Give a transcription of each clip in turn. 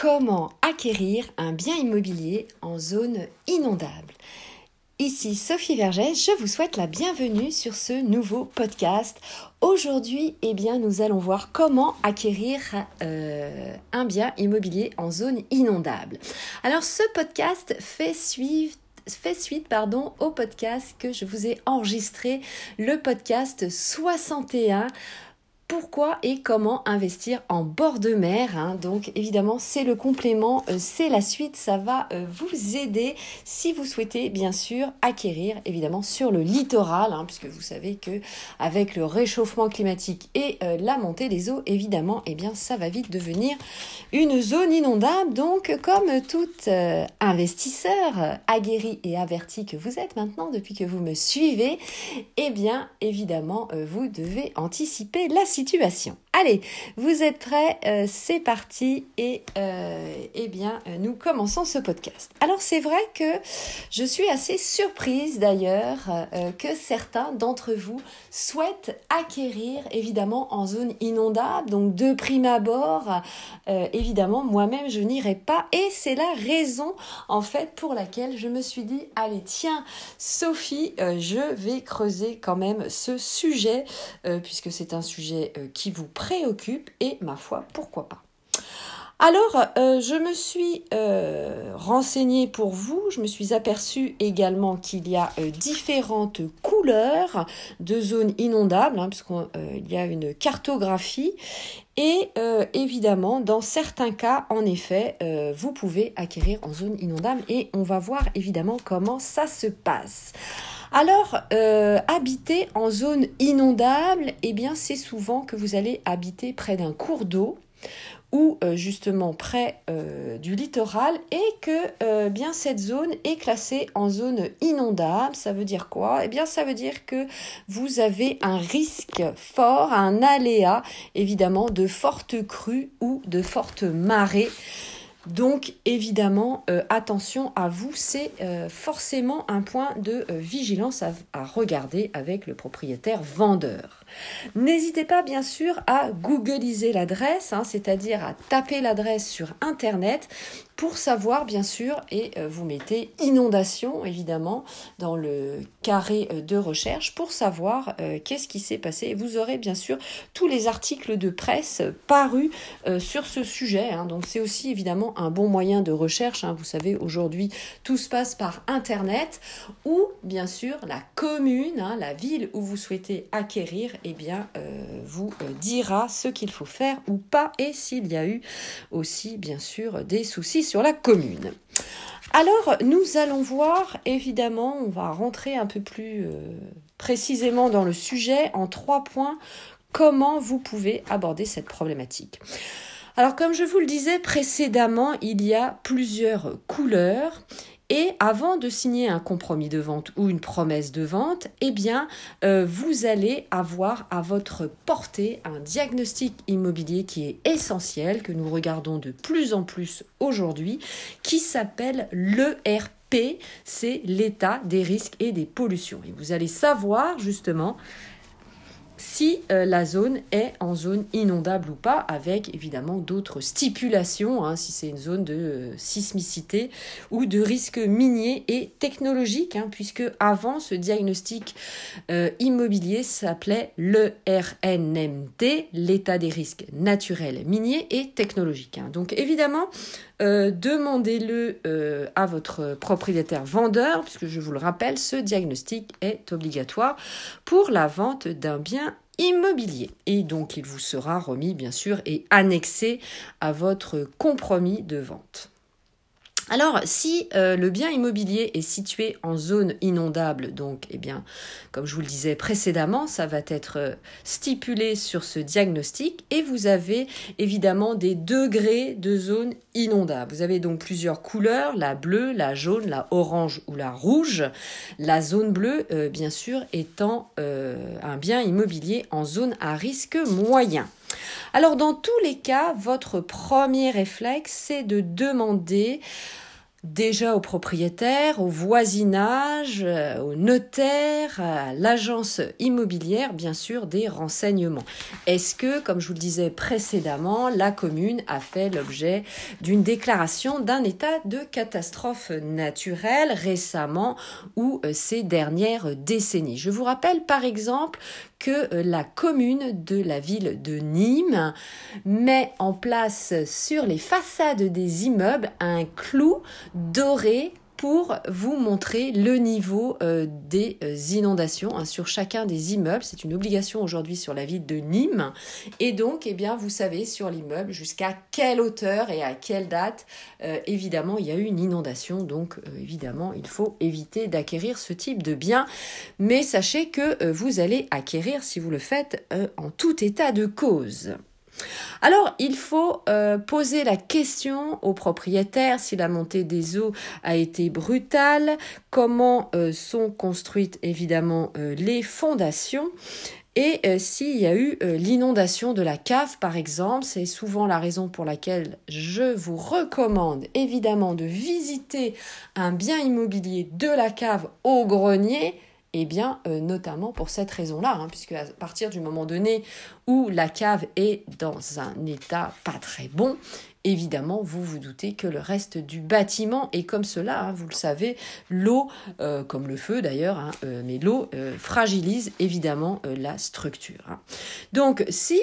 comment acquérir un bien immobilier en zone inondable. Ici Sophie Vergès, je vous souhaite la bienvenue sur ce nouveau podcast. Aujourd'hui, eh bien, nous allons voir comment acquérir euh, un bien immobilier en zone inondable. Alors, ce podcast fait fait suite pardon, au podcast que je vous ai enregistré, le podcast 61 pourquoi et comment investir en bord de mer. Hein. Donc évidemment, c'est le complément, euh, c'est la suite, ça va euh, vous aider si vous souhaitez bien sûr acquérir évidemment sur le littoral, hein, puisque vous savez que avec le réchauffement climatique et euh, la montée des eaux, évidemment, eh bien ça va vite devenir une zone inondable. Donc comme tout investisseur aguerri et averti que vous êtes maintenant depuis que vous me suivez, eh bien évidemment vous devez anticiper la situation situation. Allez, vous êtes prêts euh, C'est parti et euh, eh bien euh, nous commençons ce podcast. Alors c'est vrai que je suis assez surprise d'ailleurs que certains d'entre vous souhaitent acquérir évidemment en zone inondable. Donc de prime abord, évidemment moi-même je n'irai pas et c'est la raison en fait pour laquelle je me suis dit allez tiens Sophie, je vais creuser quand même ce sujet puisque c'est un sujet qui vous préoccupe et ma foi, pourquoi pas. Alors, euh, je me suis euh, renseignée pour vous, je me suis aperçue également qu'il y a euh, différentes couleurs de zones inondables, hein, puisqu'il y a une cartographie, et évidemment, dans certains cas, en effet, vous pouvez acquérir en zone inondable, et on va voir évidemment comment ça se passe. Alors, habiter en zone inondable, eh bien, c'est souvent que vous allez habiter près d'un cours d'eau ou euh, justement près euh, du littoral et que euh, bien cette zone est classée en zone inondable. Ça veut dire quoi? Eh bien ça veut dire que vous avez un risque fort, un aléa évidemment de fortes crues ou de fortes marées. Donc évidemment, attention à vous, c'est forcément un point de vigilance à, regarder avec le propriétaire vendeur. N'hésitez pas bien sûr à googliser l'adresse, hein, c'est-à-dire à taper l'adresse sur Internet pour savoir bien sûr, et euh, vous mettez inondation évidemment dans le carré euh, de recherche pour savoir euh, qu'est-ce qui s'est passé. vous aurez bien sûr tous les articles de presse parus sur ce sujet. Hein. donc c'est aussi évidemment un bon moyen de recherche. Hein. vous savez, aujourd'hui tout se passe par Internet ou bien sûr la commune, la ville où vous souhaitez acquérir eh bien, vous dira ce qu'il faut faire ou pas et s'il y a eu aussi, bien sûr, des soucis la commune. Alors, nous allons voir, évidemment, on va rentrer un peu plus euh, précisément dans le sujet en trois points, comment vous pouvez aborder cette problématique? Alors comme je vous le disais précédemment, il y a plusieurs couleurs et avant de signer un compromis de vente ou une promesse de vente, eh bien, euh, vous allez avoir à votre portée un diagnostic immobilier qui est essentiel, que nous regardons de plus en plus aujourd'hui, qui s'appelle l'ERP, c'est l'état des risques et des pollutions. Et vous allez savoir justement si euh, la zone est en zone inondable ou pas, avec évidemment d'autres stipulations, hein, si c'est une zone de euh, sismicité ou de risque minier et technologique, hein, puisque avant ce diagnostic euh, immobilier s'appelait le RNMT, l'état des risques naturels, miniers et technologiques. Hein. Donc évidemment, demandez-le à votre propriétaire vendeur, puisque je vous le rappelle, ce diagnostic est obligatoire pour la vente d'un bien immobilier. Et donc il vous sera remis bien sûr et annexé à votre compromis de vente. Alors, si euh, le bien immobilier est situé en zone inondable, donc, eh bien, comme je vous le disais précédemment, ça va être euh, stipulé sur ce diagnostic et vous avez évidemment des degrés de zone inondable. Vous avez donc plusieurs couleurs, la bleue, la jaune, la orange ou la rouge. La zone bleue, euh, bien sûr, étant un bien immobilier en zone à risque moyen. Alors dans tous les cas, votre premier réflexe, c'est de demander déjà aux propriétaires, au voisinage, euh, au notaire, à l'agence immobilière, bien sûr, des renseignements. Est-ce que, comme je vous le disais précédemment, la commune a fait l'objet d'une déclaration d'un état de catastrophe naturelle récemment ou euh, ces dernières décennies? Je vous rappelle par exemple que euh, la commune de la ville de Nîmes met en place sur les façades des immeubles un clou doré pour vous montrer le niveau euh, des euh, inondations hein, sur chacun des immeubles. C'est une obligation aujourd'hui sur la ville de Nîmes. Et donc, eh vous savez sur l'immeuble jusqu'à quelle hauteur et à quelle date, évidemment, il y a eu une inondation. Donc, évidemment, il faut éviter d'acquérir ce type de bien. Mais sachez que vous allez acquérir, si vous le faites, en tout état de cause. Alors, il faut euh, poser la question au propriétaire si la montée des eaux a été brutale, comment euh, sont construites évidemment euh, les fondations et s'il y a eu l'inondation de la cave, par exemple, c'est souvent la raison pour laquelle je vous recommande évidemment de visiter un bien immobilier de la cave au grenier eh bien, euh, notamment pour cette raison-là, hein, puisque à partir du moment donné où la cave est dans un état pas très bon, évidemment, vous vous doutez que le reste du bâtiment est comme cela. Hein, vous le savez, l'eau, euh, comme le feu d'ailleurs, hein, euh, mais l'eau euh, fragilise évidemment la structure. Hein. Donc, si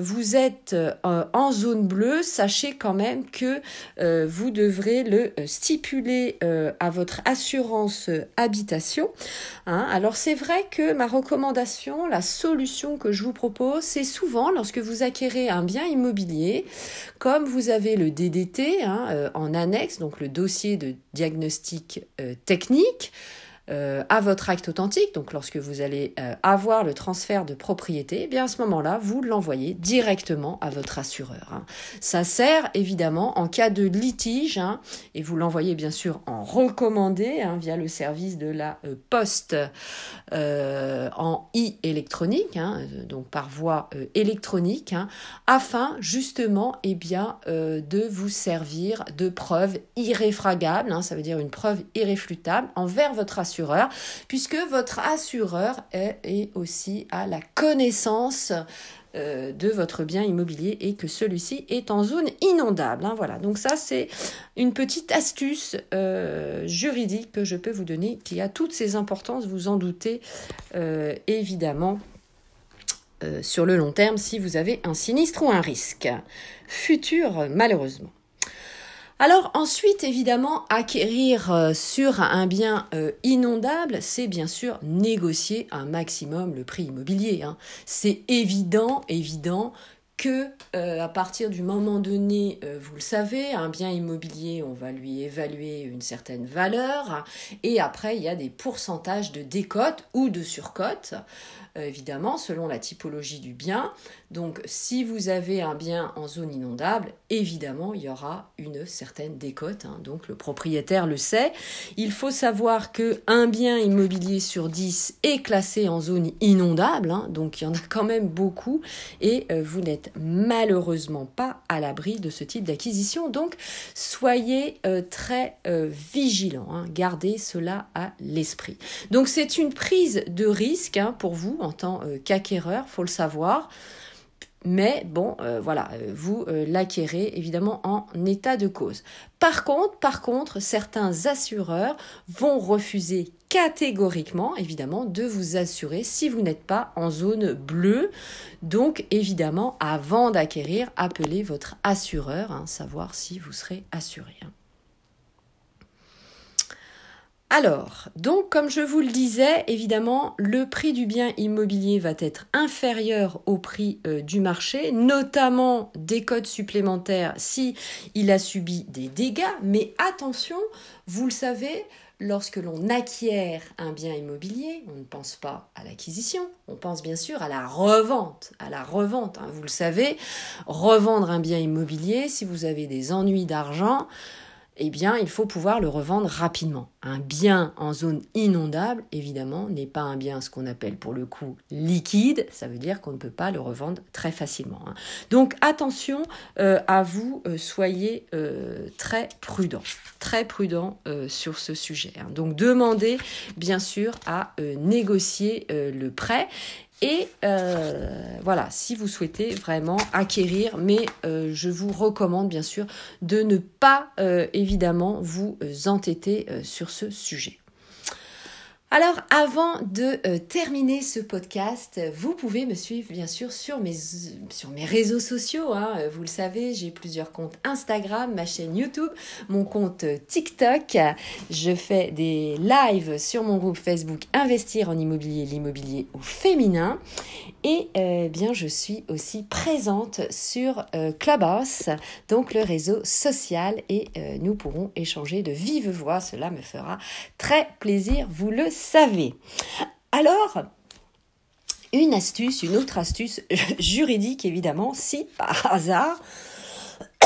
vous êtes en zone bleue, sachez quand même que vous devrez le stipuler à votre assurance habitation. Alors, c'est vrai que ma recommandation, la solution que je vous propose, c'est souvent lorsque vous acquérez un bien immobilier, comme vous vous avez le DDT hein, euh, en annexe, donc le dossier de diagnostic euh, technique, euh, à votre acte authentique, donc lorsque vous allez euh, avoir le transfert de propriété, eh bien à ce moment-là, vous l'envoyez directement à votre assureur. Hein. Ça sert évidemment en cas de litige, hein, et vous l'envoyez bien sûr en recommandé hein, via le service de la euh, poste en e-électronique, donc par voie électronique, afin justement eh bien, de vous servir de preuve irréfragable, ça veut dire une preuve irréfutable envers votre assureur puisque votre assureur est, aussi à la connaissance euh, de votre bien immobilier et que celui-ci est en zone inondable. Hein, voilà, donc ça c'est une petite astuce euh, juridique que je peux vous donner qui a toutes ses importances, vous en doutez euh, évidemment. sur le long terme, si vous avez un sinistre ou un risque futur, malheureusement. Alors ensuite, évidemment, acquérir euh, sur un bien euh, inondable, c'est bien sûr négocier un maximum le prix immobilier. Hein. C'est évident, évident que euh, à partir du moment donné, vous le savez, un bien immobilier, on va lui évaluer une certaine valeur, et après il y a des pourcentages de décote ou de surcote. Euh, évidemment, selon la typologie du bien. Donc, si vous avez un bien en zone inondable, évidemment, il y aura une certaine décote. Hein. donc, le propriétaire le sait. Il faut savoir que un bien immobilier sur 10 est classé en zone inondable. Hein. donc, il y en a quand même beaucoup. Et euh, vous n'êtes malheureusement pas à l'abri de ce type d'acquisition. Donc, soyez euh, très vigilants. Hein. gardez cela à l'esprit. Donc, c'est une prise de risque pour vous en tant euh, qu'acquéreur, faut le savoir. Mais bon, euh, voilà, euh, vous l'acquérez évidemment en état de cause. Par contre, par contre, certains assureurs vont refuser catégoriquement, évidemment, de vous assurer si vous n'êtes pas en zone bleue. Donc, évidemment, avant d'acquérir, appelez votre assureur, hein, savoir si vous serez assuré. Hein. Alors, donc comme je vous le disais, évidemment, le prix du bien immobilier va être inférieur au prix euh, du marché, notamment des codes supplémentaires si il a subi des dégâts, mais attention, vous le savez, lorsque l'on acquiert un bien immobilier, on ne pense pas à l'acquisition, on pense bien sûr à la revente, à la revente, hein. vous le savez, revendre un bien immobilier si vous avez des ennuis d'argent, eh bien, il faut pouvoir le revendre rapidement. Un bien en zone inondable, évidemment, n'est pas un bien ce qu'on appelle pour le coup liquide. Ça veut dire qu'on ne peut pas le revendre très facilement. Hein. Donc, attention euh, à vous, euh, soyez euh, très prudent, très prudent sur ce sujet. Hein. Donc, demandez bien sûr à négocier le prêt et euh, voilà, si vous souhaitez vraiment acquérir, mais euh, je vous recommande bien sûr de ne pas euh, évidemment vous entêter sur ce sujet. Alors, avant de euh, terminer ce podcast, vous pouvez me suivre bien sûr sur mes, sur mes réseaux sociaux. Hein. Vous le savez, j'ai plusieurs comptes Instagram, ma chaîne YouTube, mon compte TikTok. Je fais des lives sur mon groupe Facebook Investir en immobilier, l'immobilier au féminin. Et euh, bien, je suis aussi présente sur euh, Clubhouse, donc le réseau social, et nous pourrons échanger de vive voix. Cela me fera très plaisir, vous le savez. Alors, une astuce, une autre astuce juridique évidemment, si par hasard,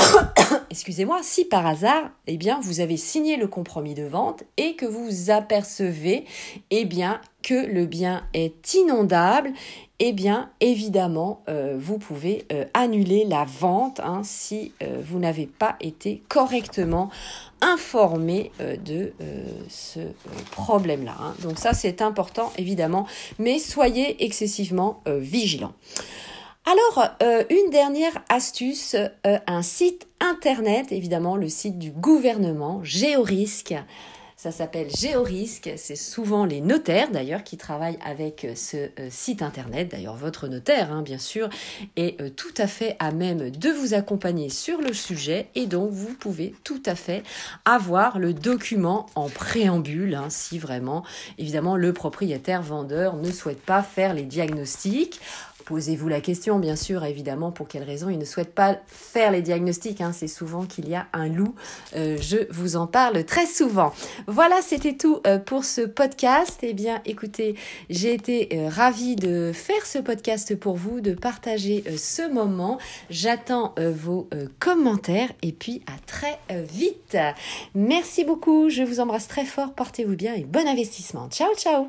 excusez-moi, si par hasard, eh bien, vous avez signé le compromis de vente et que vous apercevez, eh bien, que le bien est inondable eh bien évidemment, euh, vous pouvez euh, annuler la vente hein, si euh, vous n'avez pas été correctement informé de ce problème-là. Hein. Donc ça, c'est important, évidemment, mais soyez excessivement vigilants. Alors, une dernière astuce, un site internet, évidemment, le site du gouvernement, Géorisque. Ça s'appelle Géorisque. C'est souvent les notaires d'ailleurs qui travaillent avec euh, ce euh, site internet. D'ailleurs, votre notaire, hein, bien sûr, est euh, tout à fait à même de vous accompagner sur le sujet et donc vous pouvez tout à fait avoir le document en préambule hein, si vraiment, évidemment, le propriétaire vendeur ne souhaite pas faire les diagnostics. Posez-vous la question, bien sûr, évidemment, pour quelles raisons il ne souhaite pas faire les diagnostics. Hein. C'est souvent qu'il y a un loup. Euh, je vous en parle très souvent. Voilà, c'était tout euh, pour ce podcast. Eh bien, écoutez, j'ai été euh, ravie de faire ce podcast pour vous, de partager ce moment. J'attends vos commentaires et puis à très vite. Merci beaucoup. Je vous embrasse très fort. Portez-vous bien et bon investissement. Ciao, ciao.